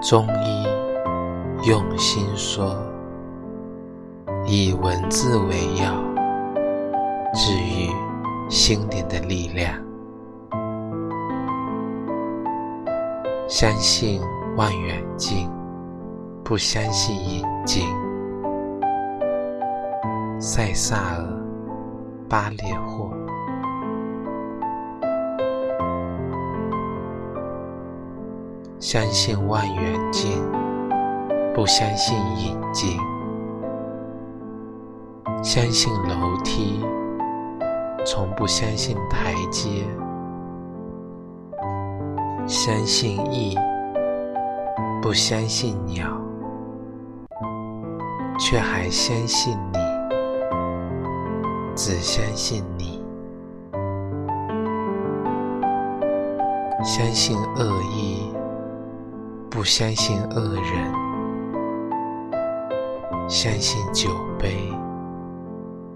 中医用心说，以文字为药，治愈心灵的力量。相信望远镜，不相信眼睛。塞萨尔·巴列霍。相信望远镜，不相信眼睛；相信楼梯，从不相信台阶；相信翼，不相信鸟，却还相信你，只相信你；相信恶意。不相信恶人，相信酒杯，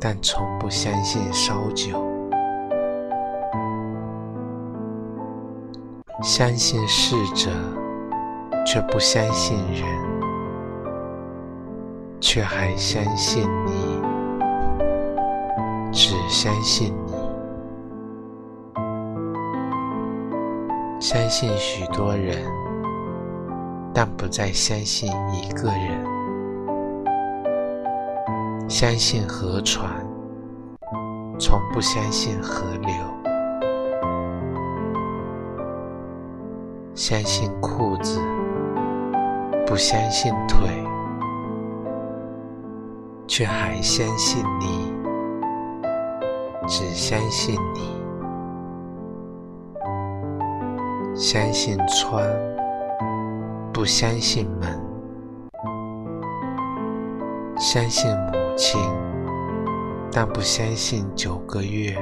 但从不相信烧酒；相信逝者，却不相信人，却还相信你，只相信你，相信许多人。但不再相信一个人，相信河船，从不相信河流；相信裤子，不相信腿，却还相信你，只相信你，相信窗。不相信门，相信母亲，但不相信九个月；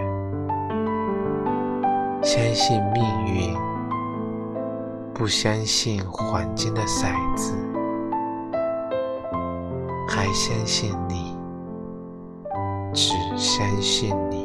相信命运，不相信黄金的骰子，还相信你，只相信你。